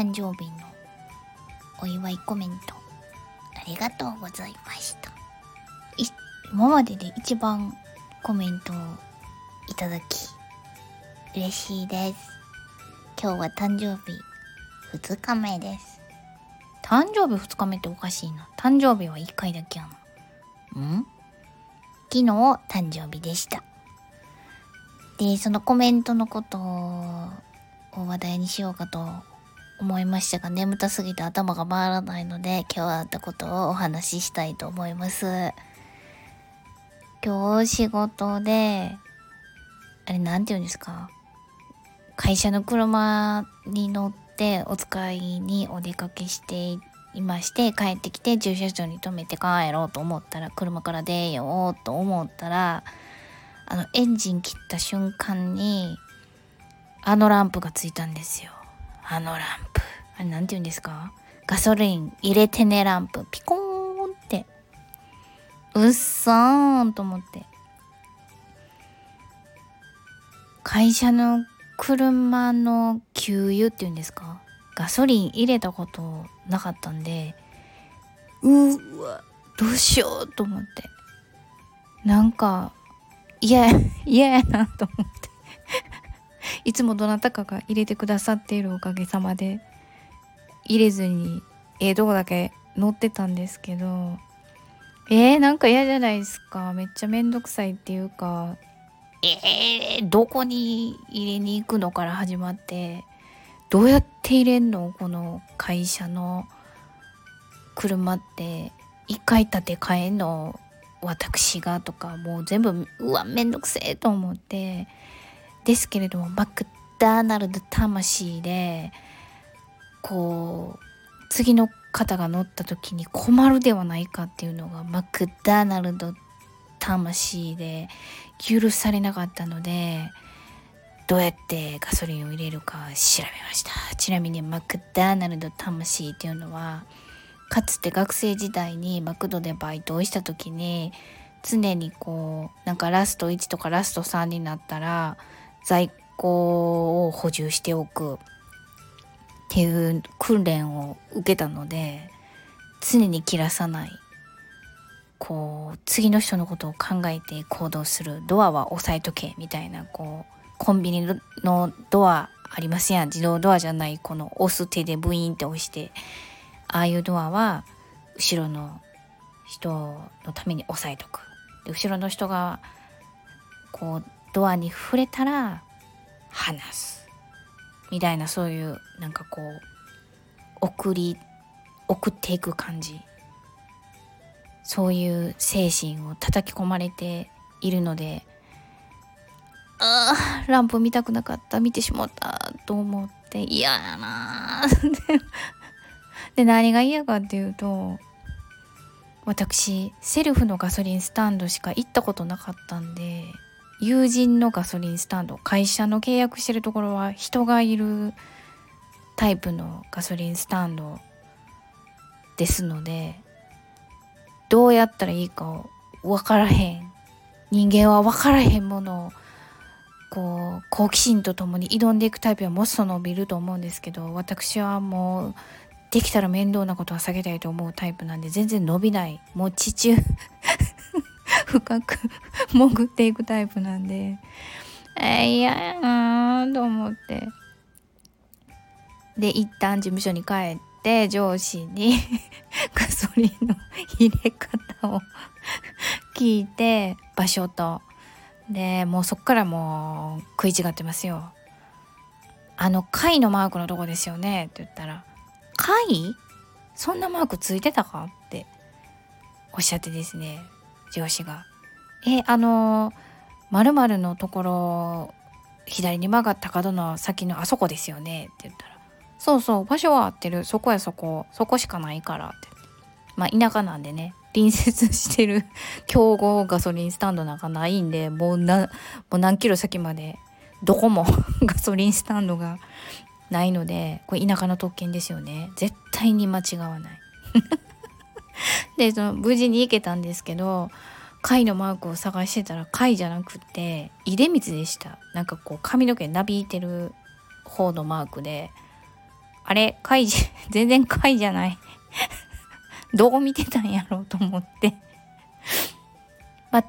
誕生日のお祝いコメントありがとうございました。今までで一番コメントをいただき嬉しいです。今日は誕生日2日目です。誕生日2日目っておかしいな。誕生日は1回だけやな。ん？昨日誕生日でした。でそのコメントのことを話題にしようかと思いましたが眠たすぎて頭が回らないので今日あったことをお話ししたいと思います。今日仕事であれなんて言うんですか？会社の車に乗ってお使いにお出かけしていまして帰ってきて駐車場に止めて帰ろうと思ったら車から出ようと思ったらあのエンジン切った瞬間にあのランプがついたんですよ。あのランプ。あれ何て言うんですか？ガソリン入れてねランプ。ピコーンって。うっそーんと思って。会社の車の給油っていうんですか？ガソリン入れたことなかったんでうわどうしようと思って。なんか嫌や嫌やなと思って。いつもどなたかが入れてくださっているおかげさまで入れずにええとこだけ乗ってたんですけどえー、なんか嫌じゃないですか。めっちゃめんどくさいっていうかえー、どこに入れに行くのから始まってどうやって入れんの？この会社の車って一回建て替えの？私がとかもう全部うわめんどくせえと思ってですけれどもマクダーナルド魂でこう次の方が乗った時に困るではないかっていうのがマクダーナルド魂で許されなかったのでどうやってガソリンを入れるか調べました。ちなみにマクダーナルド魂っていうのはかつて学生時代にマクドでバイトをした時に常にこうなんかラスト1とかラスト3になったら在庫を補充しておくっていう訓練を受けたので常に切らさない。こう次の人のことを考えて行動するドアは押さえとけみたいなこうコンビニのドアありますやん。自動ドアじゃないこの押す手でブイーンって押してああいうドアは後ろの人のために押さえとく。で後ろの人がこうドアに触れたら話す。みたいなそういうなんかこう送り送っていく感じ。そういう精神を叩き込まれているのでああランプ見たくなかった見てしまったと思って嫌やな で何が嫌かっていうと私セルフのガソリンスタンドしか行ったことなかったんで友人のガソリンスタンド会社の契約してるところは人がいるタイプのガソリンスタンドですのでどうやったらいいか分からへん。人間は分からへんものをこう好奇心とともに挑んでいくタイプはもっと伸びると思うんですけど私はもうできたら面倒なことは避けたいと思うタイプなんで全然伸びない。もう地中深く潜っていくタイプなんで。えー、嫌やなと思って。で一旦事務所に帰って上司に ガソリンの入れ方を 聞いて場所と。でもうそっからもう食い違ってますよ。あの貝のマークのとこですよね？って言ったら貝？そんなマークついてたか？っておっしゃってですね。上司が「えあの〇〇のところ左に曲がった角の先のあそこですよね」って言ったら「そうそう場所は合ってる。そこやそこそこしかないから」って。まあ田舎なんでね。隣接してる 競合ガソリンスタンドなんかないんでもうなもう何キロ先までどこも ガソリンスタンドがないのでこれ田舎の特権ですよね。絶対に間違わない。でその無事に行けたんですけど貝のマークを探してたら貝じゃなくて出光でした。なんかこう髪の毛なびいてる方のマークで。あれ貝じ 全然貝じゃない。どう見てたんやろうと思って。まあ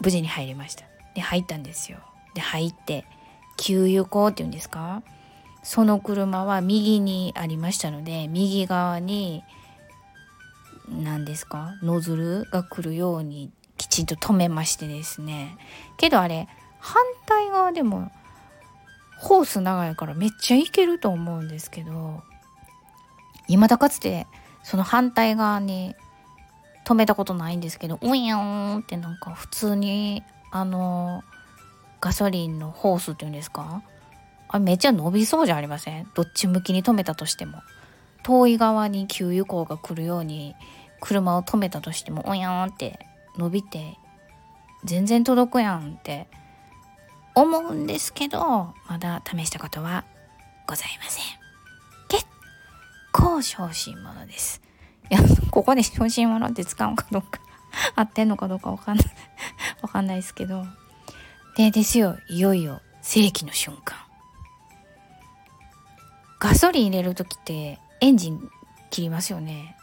無事に入りました。で入ったんですよ。で入って給油口っていうんですか？その車は右にありましたので右側に何ですか？ノズルが来るようにきちんと止めましてですね。けどあれ反対側でもホース長いからめっちゃいけると思うんですけど未だかつてその反対側に止めたことないんですけどウィーンってなんか普通にあのガソリンのホースっていうんですか？あめっちゃ伸びそうじゃありません？どっち向きに止めたとしても。遠い側に給油口が来るように車を止めたとしてもおやんって伸びて全然届くやんって思うんですけどまだ試したことはございません。結構小心者です。いやここで小心者って使うかどうか合ってんのかどうかわかんないわかんないですけど。でですよいよいよ世紀の瞬間。ガソリン入れる時ってエンジン切りますよね。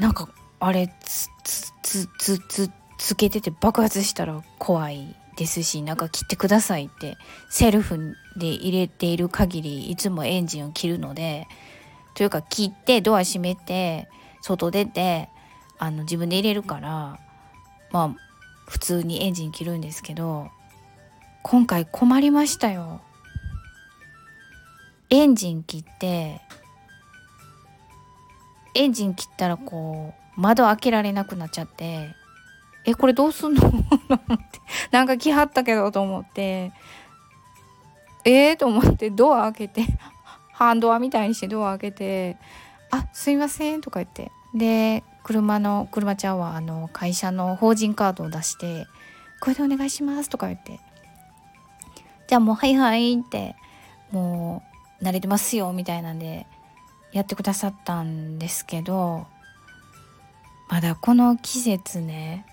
なんかあれつつつつつつけてて爆発したら怖いですしなんか切ってくださいってセルフで入れている限りいつもエンジンを切るのでというか切ってドア閉めて外出てあの自分で入れるからまあ普通にエンジン切るんですけど今回困りましたよエンジン切ってエンジン切ったらこう窓開けられなくなっちゃってえこれどうすんの？と思ってなんか来はったけどと思ってえー、と思ってドア開けてハンドアみたいにしてドア開けて「あすいません」とか言って。で車の車ちゃんはあの会社の法人カードを出して「これでお願いします」とか言って「じゃあもうはいはい」ってもう慣れてますよみたいなんでやってくださったんですけどまだこの季節ね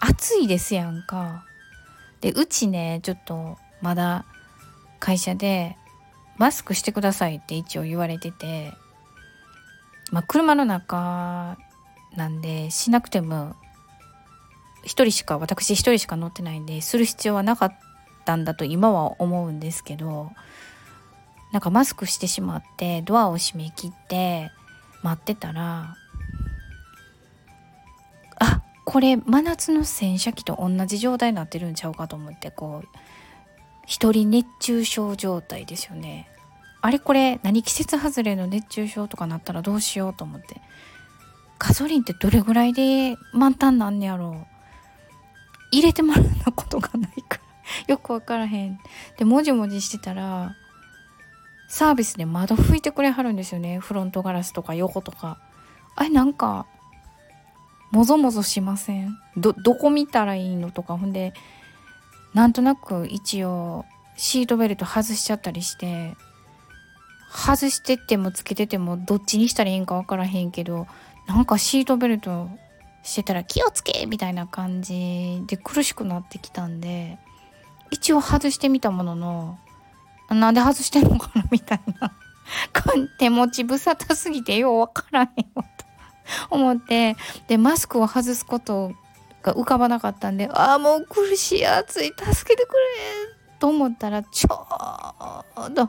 暑いですやんか。でうちねちょっとまだ会社でマスクしてくださいって一応言われててまあ車の中なんでしなくても一人しか私一人しか乗ってないんでする必要はなかったんだと今は思うんですけどなんかマスクしてしまってドアを閉め切って待ってたらあこれ真夏の洗車機と同じ状態になってるんちゃうかと思ってこう一人熱中症状態ですよね。あれこれ何季節外れの熱中症とかなったらどうしようと思って。ガソリンってどれぐらいで満タンなんねやろう。入れてもらったことがないから。よくわからへん。でもじもじしてたらサービスで窓拭いてくれはるんですよね。フロントガラスとか横とか。あれなんかもぞもぞしません？どどこ見たらいいのとか。ほんでなんとなく一応シートベルト外しちゃったりして外してってもつけててもどっちにしたらいいんか分からへんけどなんかシートベルトしてたら気をつけみたいな感じで苦しくなってきたんで一応外してみたもののなんで外してんのかなみたいな。手持ち無沙汰すぎてよう分からへんよと。思って。でマスクを外すことが浮かばなかったんでああもう苦しい暑い助けてくれと思ったらちょうど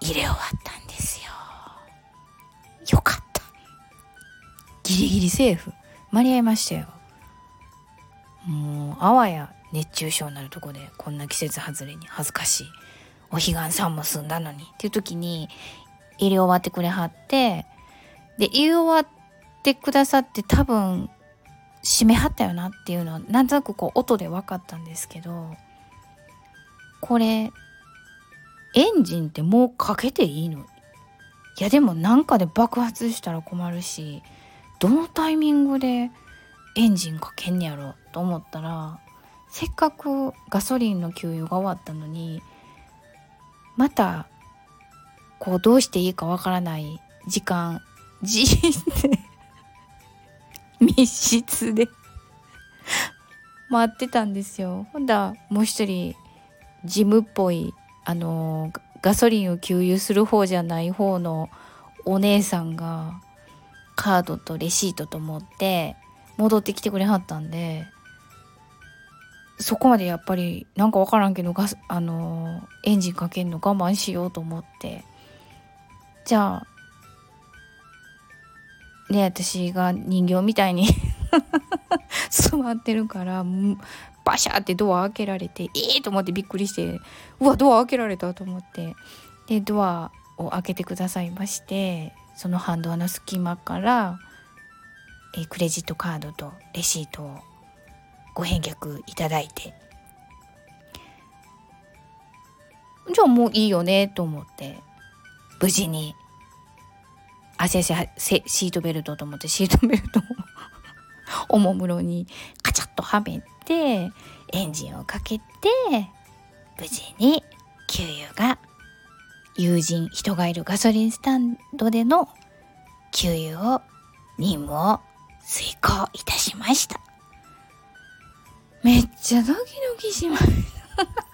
入れ終わったんですよ。よかった。ギリギリセーフ。間に合いましたよ。もうあわや熱中症になるとこでこんな季節外れに恥ずかしい。お彼岸さんも済んだのに。っていう時に入れ終わってくれはってで入れ終わってくださって多分閉めはったよなっていうのはなんとなくこう音で分かったんですけどこれエンジンってもうかけていいの？いやでもなんかで爆発したら困るしどのタイミングでエンジンかけんねやろと思ったらせっかくガソリンの給油が終わったのにまたこうどうしていいかわからない時間じって密室で待ってたんですよ。ほんだもう一人ジムっぽいあのガソリンを給油する方じゃない方のお姉さんがカードとレシートと持って戻ってきてくれはったんでそこまでやっぱりなんか分からんけどガスあのエンジンかけんの我慢しようと思って。じゃあね私が人形みたいに 座ってるからバシャってドア開けられてええー、と思ってびっくりしてうわドア開けられたと思って。でドアを開けてくださいましてその反動の隙間からえクレジットカードとレシートをご返却いただいて。じゃあもういいよねと思って無事にあ先生シートベルトと思ってシートベルトを おもむろにカチャッとはめてエンジンをかけて無事に給油が友人人がいるガソリンスタンドでの給油を任務を遂行いたしました。めっちゃドキドキしました